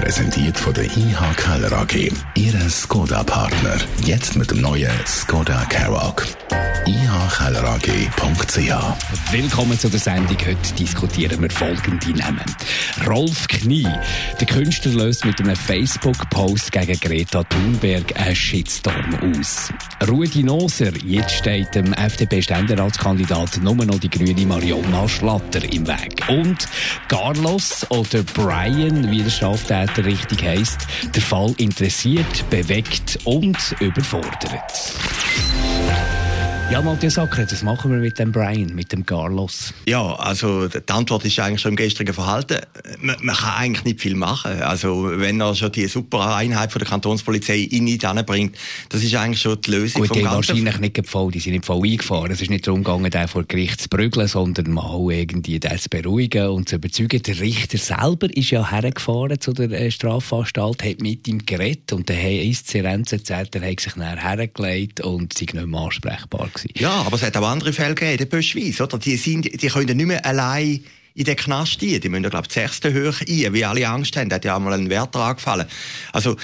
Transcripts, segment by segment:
Präsentiert von der IH Keller AG. Ihre Skoda-Partner. Jetzt mit dem neuen Skoda Karoq ihkellerag.ch. Willkommen zu der Sendung. Heute diskutieren wir folgende Namen. Rolf Knie. Der Künstler löst mit einem Facebook-Post gegen Greta Thunberg einen Shitstorm aus. Rudi Noser. Jetzt steht dem FDP-Ständeratskandidat nur noch die grüne Marionna Schlatter im Weg. Und Carlos oder Brian, wie der Straftäter richtig heisst, der Fall interessiert, bewegt und überfordert. Ja, Matthias Ackert, was machen wir mit dem Brian, mit dem Carlos? Ja, also die Antwort ist eigentlich schon im gestrigen Verhalten. Man, man, kann eigentlich nicht viel machen. Also wenn er schon die super Einheit von der Kantonspolizei in nicht anbringt, das ist eigentlich schon die Lösung Gut, vom die wahrscheinlich nicht voll, die sind nicht voll eingefahren. Es ist nicht darum gegangen, den vor Gericht zu prügeln, sondern mal irgendwie den zu beruhigen und zu überzeugen. Der Richter selber ist ja hergefahren zu der äh, Strafanstalt, hat mit ihm geredet und der ist Serenz erzählt, er hat sich nachher hergelegt und sei nicht mehr ansprechbar gewesen. Ja, aber es hat auch andere Fälle gegeben, in der Böschweiz, oder? Die, sind, die können nicht mehr allein in den Knast gehen. Die müssen, glaube ich, die sechste Höhe ein, wie alle Angst haben. Da hat ja einmal ein Wärter angefallen. Also,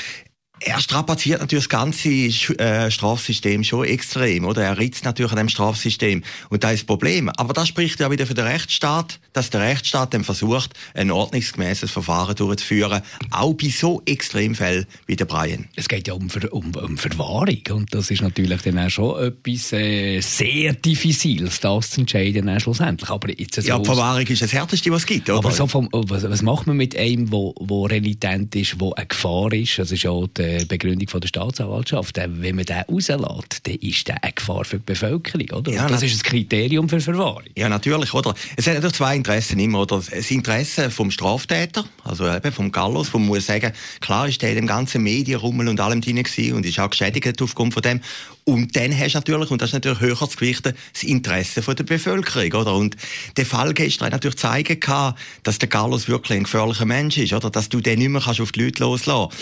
er strapaziert natürlich das ganze äh, Strafsystem schon extrem, oder? Er ritzt natürlich an dem Strafsystem. Und da ist das Problem. Aber das spricht ja wieder für den Rechtsstaat, dass der Rechtsstaat dann versucht, ein ordnungsgemäßes Verfahren durchzuführen, auch bei so Extremfällen wie der Brian. Es geht ja um, um, um Verwahrung. Und das ist natürlich dann auch schon etwas äh, sehr Diffiziles, das zu entscheiden dann schlussendlich. Aber jetzt so ja, die Verwahrung ist das Härteste, was es gibt, oder? Aber so vom, was, was macht man mit einem, wo, wo renitent ist, wo eine Gefahr ist? Das ist ja die äh, Begründung von der Staatsanwaltschaft. Wenn man den rauslässt, dann ist der eine Gefahr für die Bevölkerung, oder? Ja, das ist ein Kriterium für Verwahrung. Ja, natürlich, oder? Es hat natürlich zwei Interessen immer, oder? Das Interesse vom Straftäter, also eben vom Gallos, wo man muss sagen, klar ist der in dem ganzen Medienrummel und allem drin gewesen und ist auch geschädigt aufgrund von dem. Und dann hast du natürlich, und das ist natürlich höher zu gewichten, das Interesse von der Bevölkerung, oder? Und der Fall gestern hat natürlich zeigen gehabt, dass der Carlos wirklich ein gefährlicher Mensch ist, oder? Dass du den nicht mehr kannst auf die Leute loslassen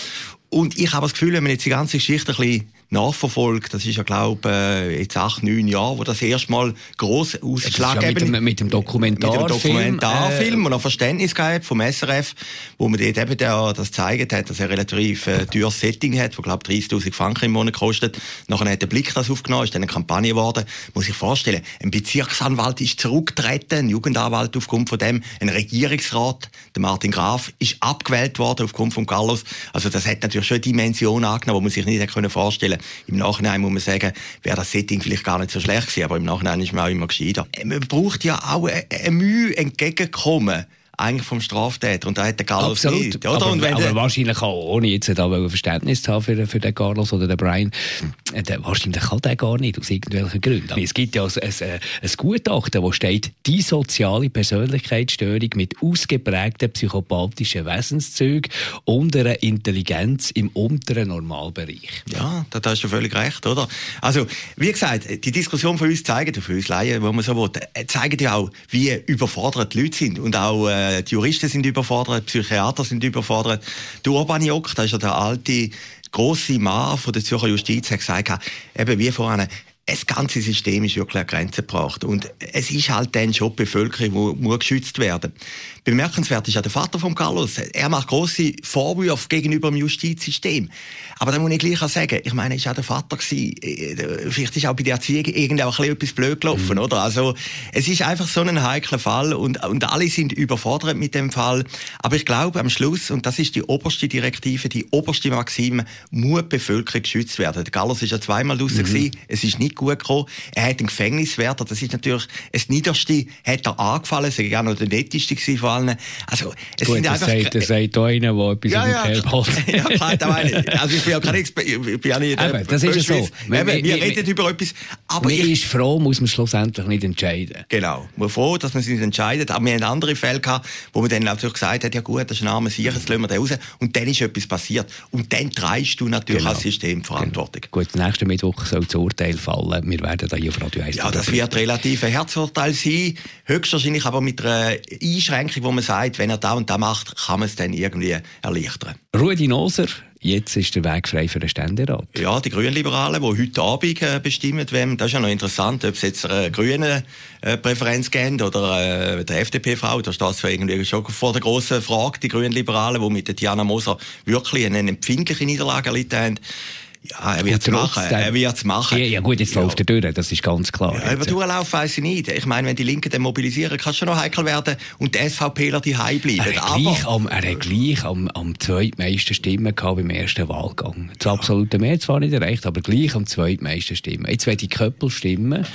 und ich habe das Gefühl, wenn man jetzt die ganze Geschichte ein bisschen nachverfolgt. Das ist ja, glaube äh, jetzt acht, neun Jahre, wo das erstmal gross ausschlaggebend... Ja mit, dem, mit dem Dokumentarfilm. Mit dem Dokumentarfilm äh, und ein Verständnis gehabt vom SRF, wo man dort eben der, das gezeigt hat, dass er ein relativ äh, teures Setting hat, wo, glaube 30'000 Franken im Monat kostet. Nachher hat der Blick das aufgenommen, ist dann eine Kampagne geworden. Muss ich vorstellen, ein Bezirksanwalt ist zurückgetreten, ein Jugendanwalt aufgrund von dem, ein Regierungsrat, der Martin Graf, ist abgewählt worden aufgrund von Carlos. Also das hat natürlich schon eine Dimension angenommen, die man sich nicht hätte vorstellen im Nachhinein muss man sagen, wäre das Setting vielleicht gar nicht so schlecht gewesen, aber im Nachhinein ist man auch immer gescheiter. Man braucht ja auch eine Mühe entgegenkommen eigentlich vom Straftäter. Und da hat der Carlos Absolut. nicht. Oder? Aber, und wenn aber wahrscheinlich auch, ohne jetzt da Verständnis zu haben für, für den Carlos oder den Brian, äh, der, wahrscheinlich kann der gar nicht, aus irgendwelchen Gründen. Es gibt ja ein, ein, ein Gutachten, wo steht, die soziale Persönlichkeitsstörung mit ausgeprägten psychopathischen Wesenszügen und einer Intelligenz im unteren Normalbereich. Ja, da, hast du völlig recht, oder? Also, wie gesagt, die Diskussion von uns zeigt, für uns Laien, wo man so will, äh, zeigt ja auch, wie überfordert die Leute sind und auch äh, äh, die Juristen sind überfordert, die Psychiater sind überfordert. Der Urbaniok, das ist ja der alte grosse Mann von der Zürcher Justiz, hat gesagt, eben wie vorhin, das ganze System ist wirklich an Grenzen gebracht. Und es ist halt dann schon die Bevölkerung, die muss geschützt werden Bemerkenswert ist ja der Vater von Carlos. Er macht große Vorwürfe gegenüber dem Justizsystem. Aber da muss ich gleich auch sagen, ich meine, er war auch der Vater gewesen. Äh, vielleicht ist auch bei der Erziehung irgendwie auch etwas blöd gelaufen, mhm. oder? Also, es ist einfach so ein heikler Fall und, und alle sind überfordert mit dem Fall. Aber ich glaube, am Schluss, und das ist die oberste Direktive, die oberste Maxime, muss die Bevölkerung geschützt werden. Der Carlos ist ja zweimal draussen mhm. gewesen. Es ist nicht gut gekommen. Er hat einen Gefängniswärter. Das ist natürlich das Niederste, hat er angefallen. Es war auch noch der netteste von allen. Also, es Gut, sind das einfach... Sagt, das sagt auch einer, der etwas ja, ja, im Ja, klar, da meine Also, ich bin ja kein Experte, ich bin ja nicht... Eben, das ist ja so. Wir, wir, wir reden über etwas, aber... Man ist froh, muss man schlussendlich nicht entscheiden. Genau. Man ist froh, dass man sich nicht entscheidet. Aber wir haben andere Fälle gehabt, wo man dann natürlich gesagt hat, ja gut, das ist ein armer Sicher, jetzt lassen wir den raus. Und dann ist etwas passiert. Und dann treibst du natürlich genau. als System Verantwortung. Genau. Gut, nächsten Mittwoch soll das Urteil fallen. Fallen. Wir werden da hier auf Radio 1 Ja, das wird relativ ein Herzurteil sein. Höchstwahrscheinlich aber mit einer Einschränkung, wo man sagt, wenn er da und da macht, kann man es dann irgendwie erleichtern. Rudi Noser, Jetzt ist der Weg frei für den Ständerat. Ja, die Grünliberalen, die heute Abend äh, bestimmen werden, das ist ja noch interessant, ob es jetzt eine grüne äh, Präferenz geben oder äh, der FDP-Frau. Da steht es irgendwie schon vor der grossen Frage, die Grünliberalen, die mit der Diana Moser wirklich eine empfindliche Niederlage erlitten haben. Ja, er wird es machen. Er wird es machen. Ja, ja, gut, jetzt ja. läuft er durch, das ist ganz klar. Ja, über Durchlauf weiss ich nicht. Ich meine, wenn die Linken dann mobilisieren, kann es schon noch heikel werden und die SVPler die bleiben. Er hat gleich, am, er hat gleich am, am zweitmeisten Stimmen gehabt beim ersten Wahlgang. Das ja. absolute Mehr zwar nicht erreicht, aber gleich am zweitmeisten Stimmen. Jetzt werden die Köppel stimmen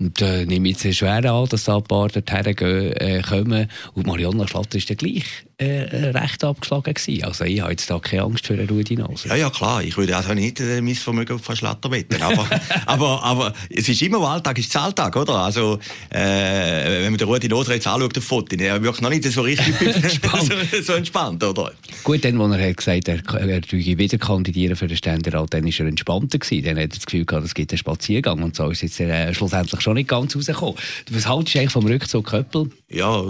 und äh, nehme jetzt schwer an, dass da ein paar dorthin gehen, äh, kommen und Marionna Schlatter ist dann gleich äh, recht abgeschlagen gewesen. Also ich habe jetzt da keine Angst für eine Rudi Nase. Ja, ja, klar. Ich würde also nicht äh, mein Vermögen auf Schlatter wetten. Aber, aber, aber es ist immer Alltag, ist Alltag, oder? Also, äh, wenn man den Rudi Nase jetzt anschaut, der Foto, der wirkt noch nicht so richtig entspannt. so, so, entspannt, oder? Gut, dann, als er hat gesagt er, er wieder kandidieren für den Ständerat, dann war er entspannter gewesen. Dann hat er das Gefühl gehabt, es gibt einen Spaziergang und so ist jetzt äh, schlussendlich schon nicht ganz rausgekommen. Was haltest du eigentlich vom Rückzug Köppel? Ja,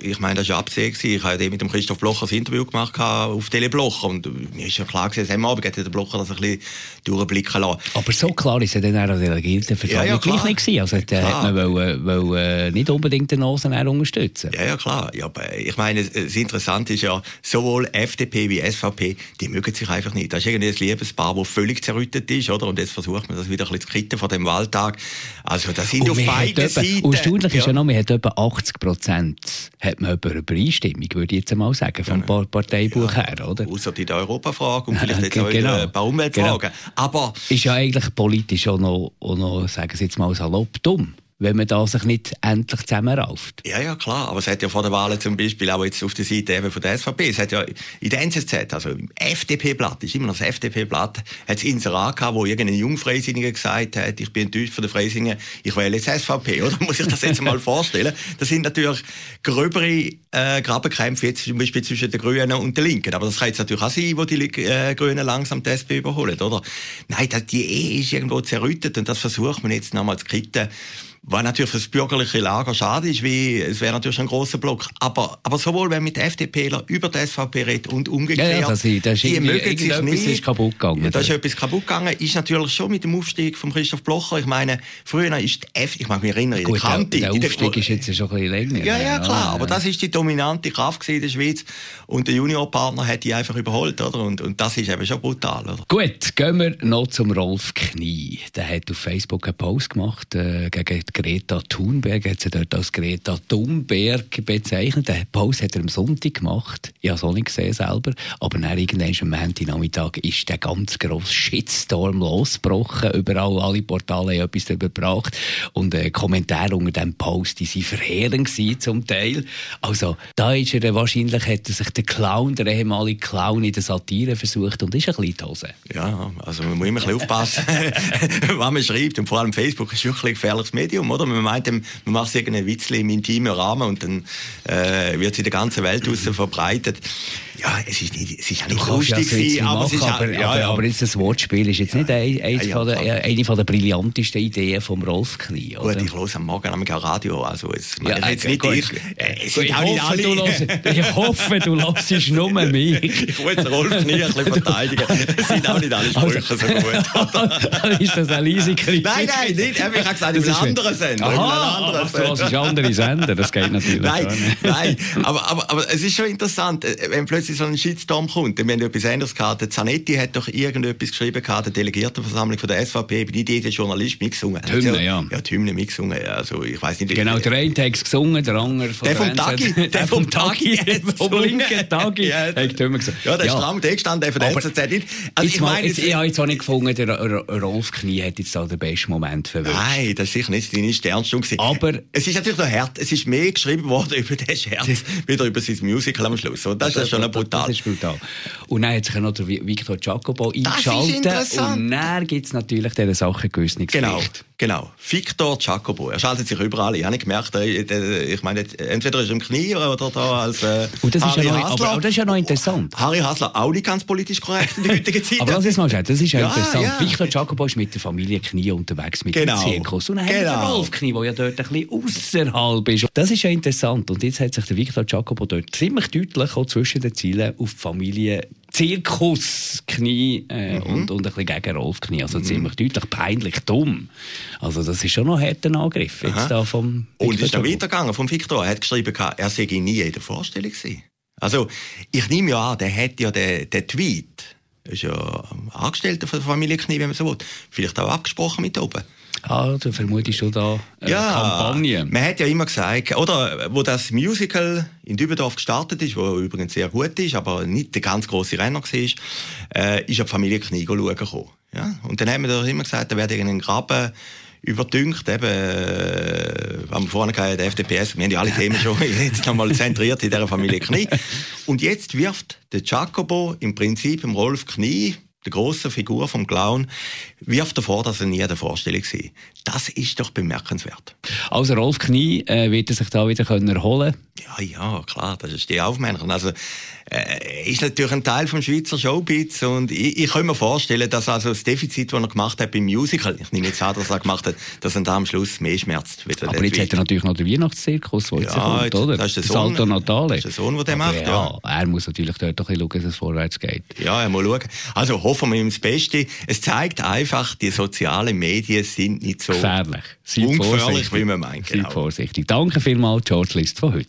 ich meine, das war absehen. Ich habe mit dem Christoph Blocher ein Interview gemacht auf Tele Blocher und mir ist ja klar gewesen, am Abend hat der Blocher das ein bisschen durchblicken lassen. Aber so klar ist er dann auch Delegierten für ja, ja, gleich nicht gewesen. Also da hat man wollen, wollen nicht unbedingt den Nasen unterstützen. Ja, ja, klar. Ja, aber ich meine, das Interessante ist ja, sowohl FDP wie SVP, die mögen sich einfach nicht. Das ist irgendwie ein Liebespaar, das völlig zerrüttet ist, oder? Und jetzt versucht man das wieder ein bisschen zu kitten von dem Wahltag. Also, das sind auf beiden Seiten. Erstaunlich ja. ist ja noch, man hat etwa 80 Prozent hat man über Übereinstimmung, würde ich jetzt mal sagen, vom ja. Parteibuch ja. her, oder? Außer die Europafrage und vielleicht jetzt auch genau. ein paar Umweltfragen. Genau. Aber ist ja eigentlich politisch auch noch, auch noch, sagen Sie jetzt mal salopp, dumm wenn man da sich nicht endlich zusammenrauft. Ja, ja, klar. Aber es hat ja vor der Wahl zum Beispiel auch jetzt auf der Seite eben von der SVP, es hat ja in der NZZ, also im FDP-Blatt, ist immer noch das FDP-Blatt, hat es Inserat gehabt, wo irgendein Jungfreisinniger gesagt hat, ich bin enttäuscht von der Freisingen, ich wähle jetzt SVP, oder? Muss ich das jetzt mal vorstellen? Das sind natürlich gröbere äh, Grabenkämpfe jetzt zum Beispiel zwischen den Grünen und den Linken. Aber das kann jetzt natürlich auch sein, wo die äh, Grünen langsam die SP überholen, oder? Nein, die Ehe ist irgendwo zerrüttet und das versucht man jetzt nochmal zu kitten. Was natürlich für das bürgerliche Lager schade ist, wie, es wäre natürlich ein großer Block. Aber, aber sowohl wenn mit FDPler über die SVP redet und umgekehrt, ja, ja, das ist, das ist die mögen sich nicht. ist kaputt gegangen. Ja, da ist etwas kaputt gegangen. Ist natürlich schon mit dem Aufstieg von Christoph Blocher. Ich meine, früher ist die FDP, ich mag mich erinnern, Gut, die Kante. Der, der Aufstieg ist jetzt schon ein bisschen länger. Ja, ja, klar. Ja, aber das ist die dominante Kraft in der Schweiz. Und der Juniorpartner hat die einfach überholt, oder? Und, und das ist eben schon brutal, oder? Gut, gehen wir noch zum Rolf Knie. Der hat auf Facebook einen Post gemacht, äh, gegen Greta Thun Thunberg hat sie dort als Greta Thunberg bezeichnet. Den Post hat er am Sonntag gemacht. Ich habe es auch nicht gesehen selber. Aber dann irgendwann am Montagnachmittag ist der ganz grosse Shitstorm losgebrochen. Überall, alle Portale haben etwas darüber gebracht. Und äh, Kommentare unter diesem Post, die waren verheerend zum Teil. Also, da ist er wahrscheinlich, hat er sich der Clown, der ehemalige Clown in der Satire versucht und ist ein bisschen die Hose. Ja, also man muss immer ein bisschen aufpassen, was man schreibt. Und vor allem Facebook ist wirklich ein gefährliches Medium, oder? Man meint, man macht irgendeinen Witzli im intimen Rahmen und dann äh, wird sie in der ganzen Welt mhm. verbreitet. Ja, es ist, nicht, es ist ja nicht lustig ja gewesen, aber, machen, aber, ja, ja. aber jetzt das Wortspiel ist jetzt nicht ein, ein ja, von der, eine von der brillantesten Ideen vom Rolf Knie, oder? Gut, ich höre am Morgen am Radio, also es, ja, äh, jetzt nicht gut, ich. Äh, es sind ich, hoffe, du los, ich hoffe, du lässt nur mich. ich wollte Rolf Knie ein bisschen verteidigen. Es sind auch nicht alle Sprüche also, so gut. ist das eine riesige Kritik? Nein, nein, nicht. Ich habe gesagt, im anderen Sender. Aha, ach, du hörst andere Sender, das geht natürlich Nein, nein, aber, aber, aber es ist schon interessant, äh, wenn plötzlich so ein Shitstorm kommt. Wir haben etwas anderes gehabt. Der Zanetti hat doch irgendetwas geschrieben gehabt, der Delegiertenversammlung von der SVP, bei die der Journalist mitgesungen. Die Hymne, ja. Ja, die Hymne mitgesungen. Also, ich weiß nicht. Genau, der eine hat es gesungen, der andere von der, vom Tagi. Der, der vom Tagi. vom linken Tagi. Hat die Hymne gesungen. Ja, der ist stramm gestanden, der von der NZZ. Also, ich meine, ich habe jetzt auch nicht gefunden, der Rolf Knie hat jetzt da den besten Moment verwünscht. Nein, das ist sicher nicht deine Sternstunde Aber es ist natürlich noch hart. Es ist mehr geschrieben worden über den Scherz, wieder über sein Musical am Schluss. Und das, das ist schon brutal. Das ist brutal. Und dann hat sich noch der Victor Jacobo eingeschaltet. Und dann gibt es natürlich diese Sache Gewissensgericht. Genau. Genau. Victor Jacobo. Er schaltet sich überall. Ich habe nicht gemerkt, ich meine, entweder ist er im Knie oder da als äh, Und das ist, ja noch, aber, aber das ist ja noch interessant. Harry Hasler auch nicht ganz politisch korrekt in der heutigen Zeit. aber lass uns mal schauen, das ist ja, ja interessant. Ja. Victor Jacobo ist mit der Familie Knie unterwegs mit genau. dem Zirkus. Und dann genau. haben wir Rolf Knie, der ja dort ein bisschen außerhalb ist. Das ist ja interessant. Und jetzt hat sich der Victor Jacobo dort ziemlich deutlich auch zwischen den Zielen auf die Familie Zirkusknie äh, mhm. und, und ein bisschen gegen Rolf Knie. Also mhm. ziemlich deutlich peinlich dumm. Also das ist schon noch ein harter Angriff jetzt da vom Victor Und ist dann weitergegangen vom Victor. Er hat geschrieben, er sei nie in der Vorstellung gewesen. Also ich nehme ja an, der hat ja den, den Tweet, ist ja Angestellter von der Familie Knie, wenn man so will, vielleicht auch abgesprochen mit oben. Ah, du vermutest du da eine ja, Kampagne. Man hat ja immer gesagt, oder wo das Musical in Dübendorf gestartet ist, wo übrigens sehr gut ist, aber nicht der ganz große Renner war, äh, ist ja die Familie Knie schauen gekommen. Ja? Und dann haben wir doch immer gesagt, da werde irgendein Graben überdünkt, eben, äh, wir vorhin gehabt, der FDPS, wir haben ja alle Themen schon jetzt nochmal zentriert in dieser Familie Knie. Und jetzt wirft der Jacobo im Prinzip im Rolf Knie der grossen Figur vom Clown, wirft davor, dass er nie an der Vorstellung war. Das ist doch bemerkenswert. Also Rolf Knie äh, wird er sich da wieder können erholen Ja, ja, klar, das ist die Aufmännerung. Also, äh, ist natürlich ein Teil vom Schweizer Showbiz und ich, ich kann mir vorstellen, dass also das Defizit, das er gemacht hat beim Musical, ich nehme jetzt an, dass er gemacht hat, dass er da am Schluss mehr schmerzt. Aber jetzt hat er natürlich noch den Weihnachtszirkus, der jetzt ja, kommt, oder? Das ist der Sohn, Salto Natale. Das ist der Sohn, der den macht, ja, ja. Er muss natürlich dort doch ein bisschen schauen, dass es vorwärts geht. Ja, er muss schauen. Also hoffen wir ihm das Beste. Es zeigt einfach, die sozialen Medien sind nicht so gefährlich. Seid ungefährlich, wie man meint. Genau. Seid vorsichtig. Danke vielmals, George List von heute.